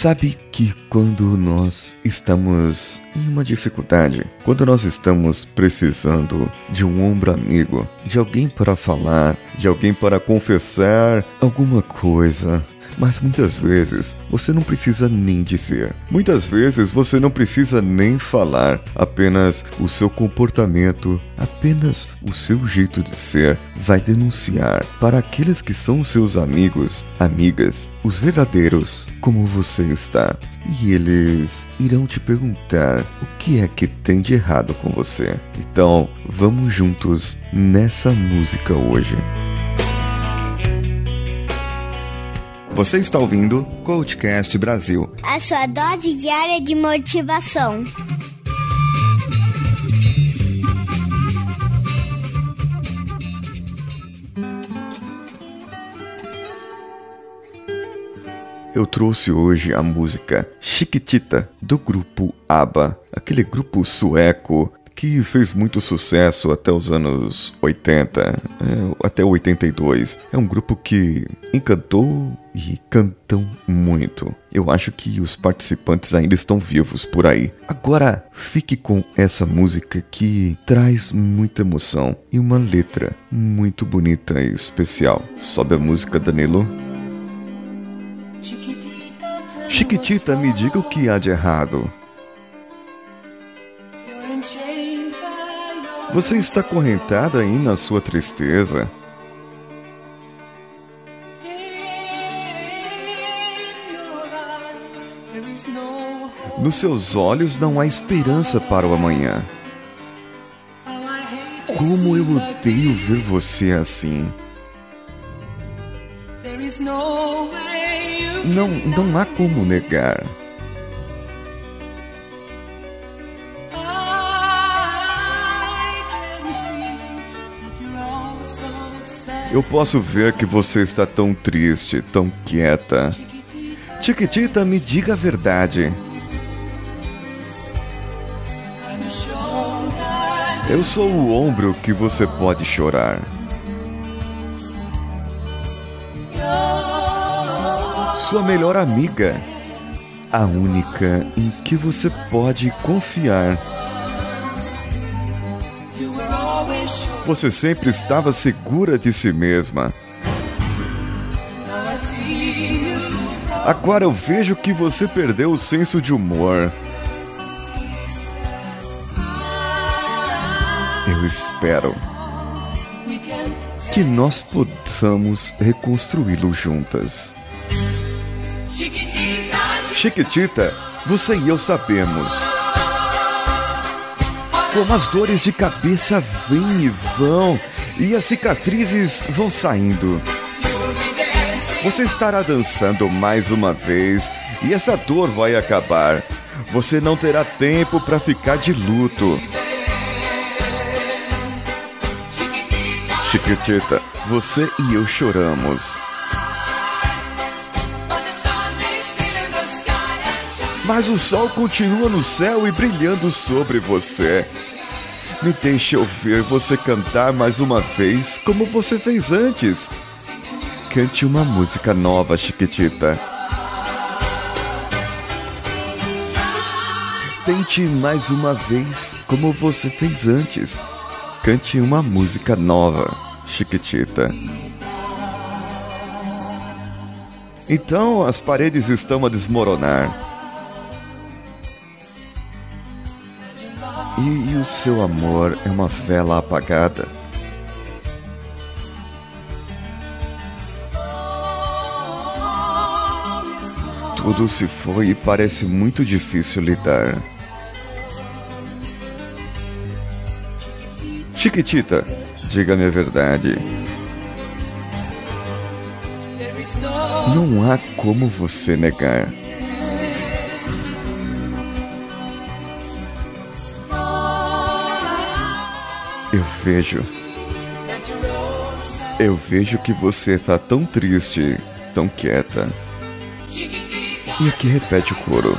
Sabe que quando nós estamos em uma dificuldade, quando nós estamos precisando de um ombro amigo, de alguém para falar, de alguém para confessar alguma coisa, mas muitas vezes você não precisa nem dizer. Muitas vezes você não precisa nem falar. Apenas o seu comportamento, apenas o seu jeito de ser vai denunciar para aqueles que são seus amigos, amigas, os verdadeiros, como você está. E eles irão te perguntar o que é que tem de errado com você. Então, vamos juntos nessa música hoje. Você está ouvindo Coachcast Brasil. A sua dose diária de motivação. Eu trouxe hoje a música Chiquitita do grupo ABBA, aquele grupo sueco que fez muito sucesso até os anos 80, é, até 82. É um grupo que encantou e cantam muito. Eu acho que os participantes ainda estão vivos por aí. Agora, fique com essa música que traz muita emoção e uma letra muito bonita e especial. Sobe a música, Danilo. Chiquitita, me diga o que há de errado. Você está correntada aí na sua tristeza? Nos seus olhos não há esperança para o amanhã. Como eu odeio ver você assim. Não, não há como negar. Eu posso ver que você está tão triste, tão quieta. Chiquitita, me diga a verdade. Eu sou o ombro que você pode chorar. Sua melhor amiga. A única em que você pode confiar. Você sempre estava segura de si mesma. Agora eu vejo que você perdeu o senso de humor. Eu espero que nós possamos reconstruí-lo juntas. Chiquitita, você e eu sabemos. Como as dores de cabeça vêm e vão, e as cicatrizes vão saindo. Você estará dançando mais uma vez, e essa dor vai acabar. Você não terá tempo para ficar de luto. Chiquitita, você e eu choramos. Mas o sol continua no céu e brilhando sobre você. Me deixe ouvir você cantar mais uma vez como você fez antes. Cante uma música nova, Chiquitita. Tente mais uma vez como você fez antes. Cante uma música nova, Chiquitita. Então as paredes estão a desmoronar. E, e o seu amor é uma vela apagada. Tudo se foi e parece muito difícil lidar. Chiquitita, diga-me a verdade. Não há como você negar. Eu vejo. Eu vejo que você está tão triste, tão quieta. E aqui repete o coro.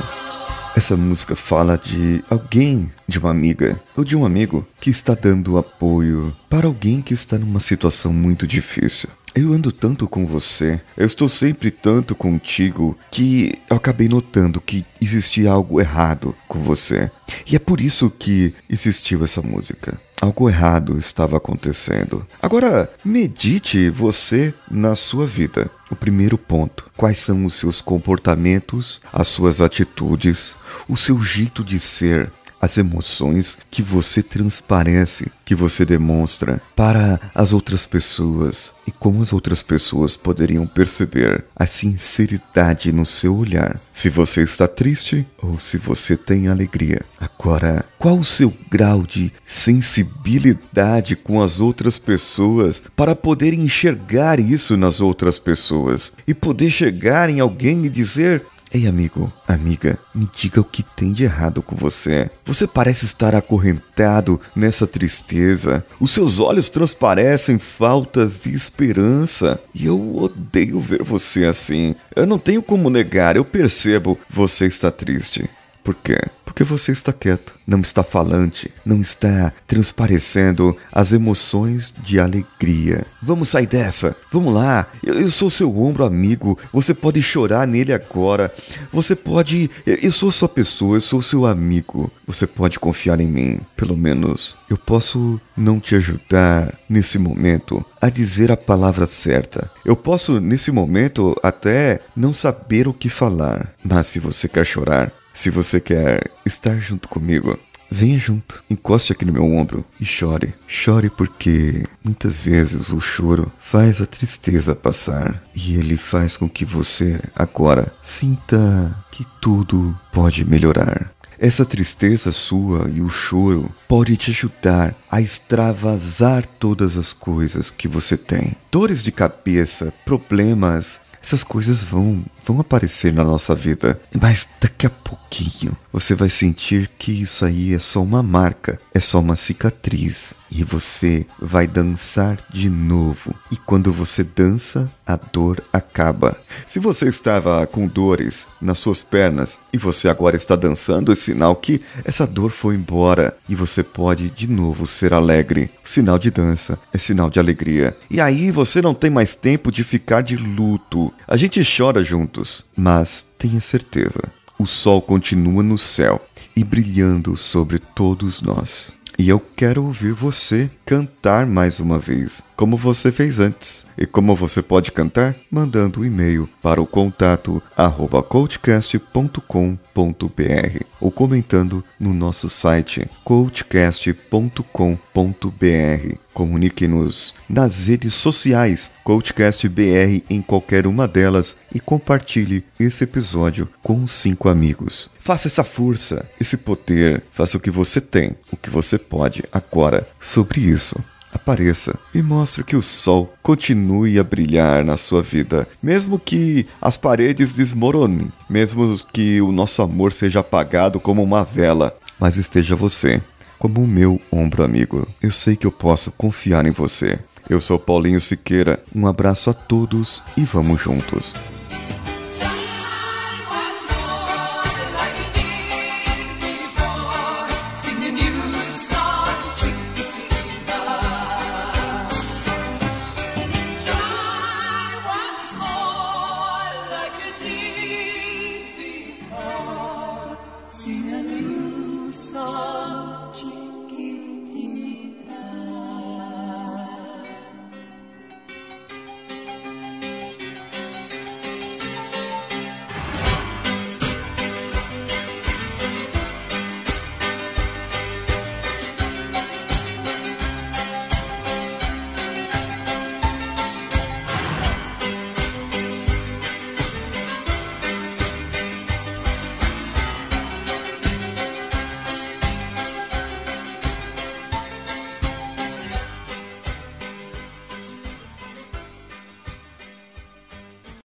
Essa música fala de alguém, de uma amiga ou de um amigo que está dando apoio para alguém que está numa situação muito difícil. Eu ando tanto com você, eu estou sempre tanto contigo que eu acabei notando que existia algo errado com você. E é por isso que existiu essa música. Algo errado estava acontecendo. Agora, medite você na sua vida. O primeiro ponto: quais são os seus comportamentos, as suas atitudes, o seu jeito de ser, as emoções que você transparece, que você demonstra para as outras pessoas e como as outras pessoas poderiam perceber a sinceridade no seu olhar, se você está triste ou se você tem alegria. Agora, qual o seu grau de sensibilidade com as outras pessoas para poder enxergar isso nas outras pessoas e poder chegar em alguém e dizer: Ei, amigo, amiga, me diga o que tem de errado com você. Você parece estar acorrentado nessa tristeza. Os seus olhos transparecem faltas de esperança. E eu odeio ver você assim. Eu não tenho como negar, eu percebo. Você está triste. Por quê? Porque você está quieto, não está falante, não está transparecendo as emoções de alegria. Vamos sair dessa, vamos lá. Eu, eu, sou seu ombro amigo, você pode chorar nele agora. Você pode. Eu, eu sou sua pessoa, eu sou seu amigo. Você pode confiar em mim, pelo menos. Eu posso não te ajudar nesse momento a dizer a palavra certa. Eu posso, nesse momento, até não saber o que falar. Mas se você quer chorar, se você quer estar junto comigo, venha junto, encoste aqui no meu ombro e chore. Chore porque muitas vezes o choro faz a tristeza passar e ele faz com que você agora sinta que tudo pode melhorar. Essa tristeza sua e o choro pode te ajudar a extravasar todas as coisas que você tem. Dores de cabeça, problemas, essas coisas vão vão aparecer na nossa vida, mas daqui a pouquinho você vai sentir que isso aí é só uma marca, é só uma cicatriz e você vai dançar de novo. E quando você dança, a dor acaba. Se você estava com dores nas suas pernas e você agora está dançando, é sinal que essa dor foi embora e você pode de novo ser alegre. Sinal de dança é sinal de alegria. E aí você não tem mais tempo de ficar de luto. A gente chora juntos, mas tenha certeza, o sol continua no céu e brilhando sobre todos nós. E eu quero ouvir você cantar mais uma vez, como você fez antes. E como você pode cantar? Mandando um e-mail para o contato arroba coachcast.com.br ou comentando no nosso site coachcast.com.br. Comunique-nos nas redes sociais CoachCastBR em qualquer uma delas e compartilhe esse episódio com cinco amigos. Faça essa força, esse poder, faça o que você tem, o que você pode agora sobre isso apareça e mostre que o sol continue a brilhar na sua vida, mesmo que as paredes desmoronem, mesmo que o nosso amor seja apagado como uma vela, mas esteja você como o meu ombro amigo. Eu sei que eu posso confiar em você. Eu sou Paulinho Siqueira. Um abraço a todos e vamos juntos.